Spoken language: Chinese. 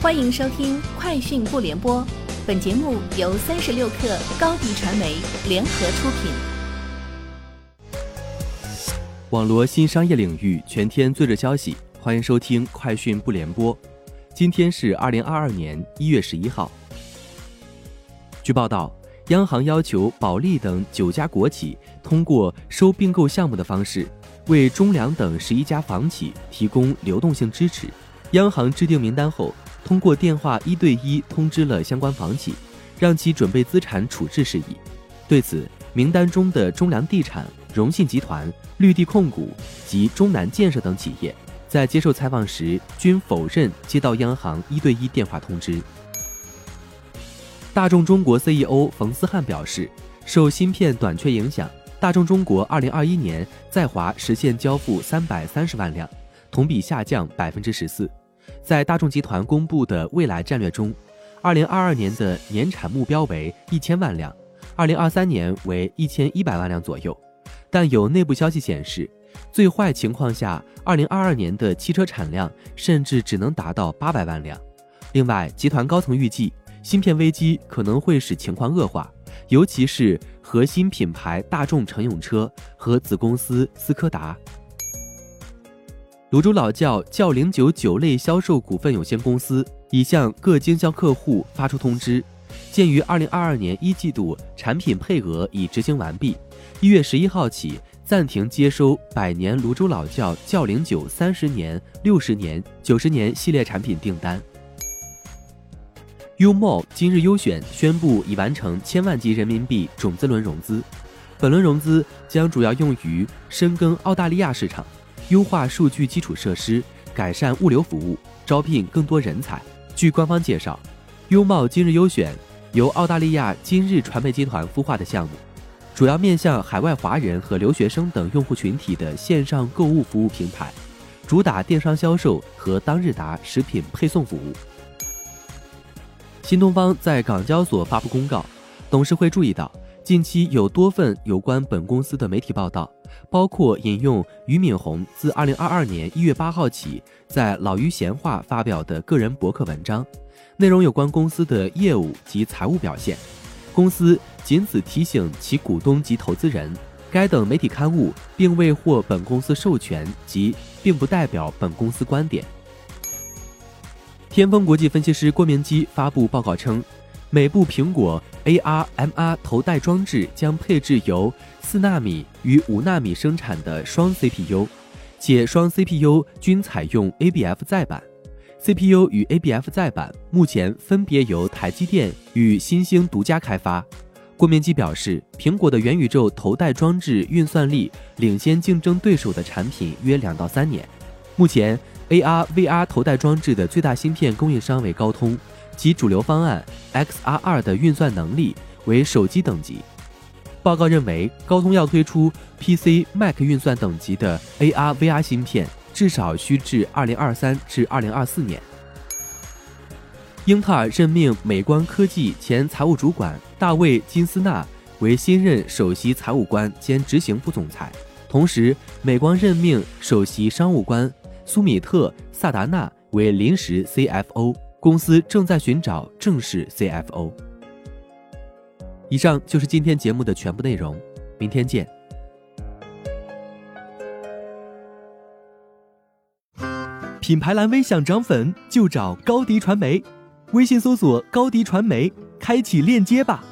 欢迎收听《快讯不联播》，本节目由三十六克高低传媒联合出品。网罗新商业领域全天最热消息，欢迎收听《快讯不联播》。今天是二零二二年一月十一号。据报道，央行要求保利等九家国企通过收并购项目的方式，为中粮等十一家房企提供流动性支持。央行制定名单后。通过电话一对一通知了相关房企，让其准备资产处置事宜。对此，名单中的中粮地产、荣信集团、绿地控股及中南建设等企业，在接受采访时均否认接到央行一对一电话通知。大众中国 CEO 冯思翰表示，受芯片短缺影响，大众中国2021年在华实现交付330万辆，同比下降百分之十四。在大众集团公布的未来战略中，二零二二年的年产目标为一千万辆，二零二三年为一千一百万辆左右。但有内部消息显示，最坏情况下，二零二二年的汽车产量甚至只能达到八百万辆。另外，集团高层预计，芯片危机可能会使情况恶化，尤其是核心品牌大众乘用车和子公司斯柯达。泸州老窖窖零酒酒类销售股份有限公司已向各经销客户发出通知，鉴于二零二二年一季度产品配额已执行完毕，一月十一号起暂停接收百年泸州老窖窖零酒三十年、六十年、九十年系列产品订单。UMO 今日优选宣布已完成千万级人民币种子轮融资，本轮融资将主要用于深耕澳大利亚市场。优化数据基础设施，改善物流服务，招聘更多人才。据官方介绍，优茂今日优选由澳大利亚今日传媒集团孵化的项目，主要面向海外华人和留学生等用户群体的线上购物服务平台，主打电商销售和当日达食品配送服务。新东方在港交所发布公告，董事会注意到。近期有多份有关本公司的媒体报道，包括引用俞敏洪自二零二二年一月八号起在老俞闲话发表的个人博客文章，内容有关公司的业务及财务表现。公司仅此提醒其股东及投资人，该等媒体刊物并未获本公司授权及并不代表本公司观点。天风国际分析师郭明基发布报告称。每部苹果 AR MR 头戴装置将配置由四纳米与五纳米生产的双 CPU，且双 CPU 均采用 ABF 再版。CPU 与 ABF 再版目前分别由台积电与新兴独家开发。郭明基表示，苹果的元宇宙头戴装置运算力领先竞争对手的产品约两到三年。目前，AR VR 头戴装置的最大芯片供应商为高通。其主流方案 XR2 的运算能力为手机等级。报告认为，高通要推出 PC、Mac 运算等级的 AR、VR 芯片，至少需至2023至2024年。英特尔任命美光科技前财务主管大卫金斯纳为新任首席财务官兼执行副总裁，同时，美光任命首席商务官苏米特萨达纳为临时 CFO。公司正在寻找正式 CFO。以上就是今天节目的全部内容，明天见。品牌蓝 V 想涨粉就找高迪传媒，微信搜索高迪传媒，开启链接吧。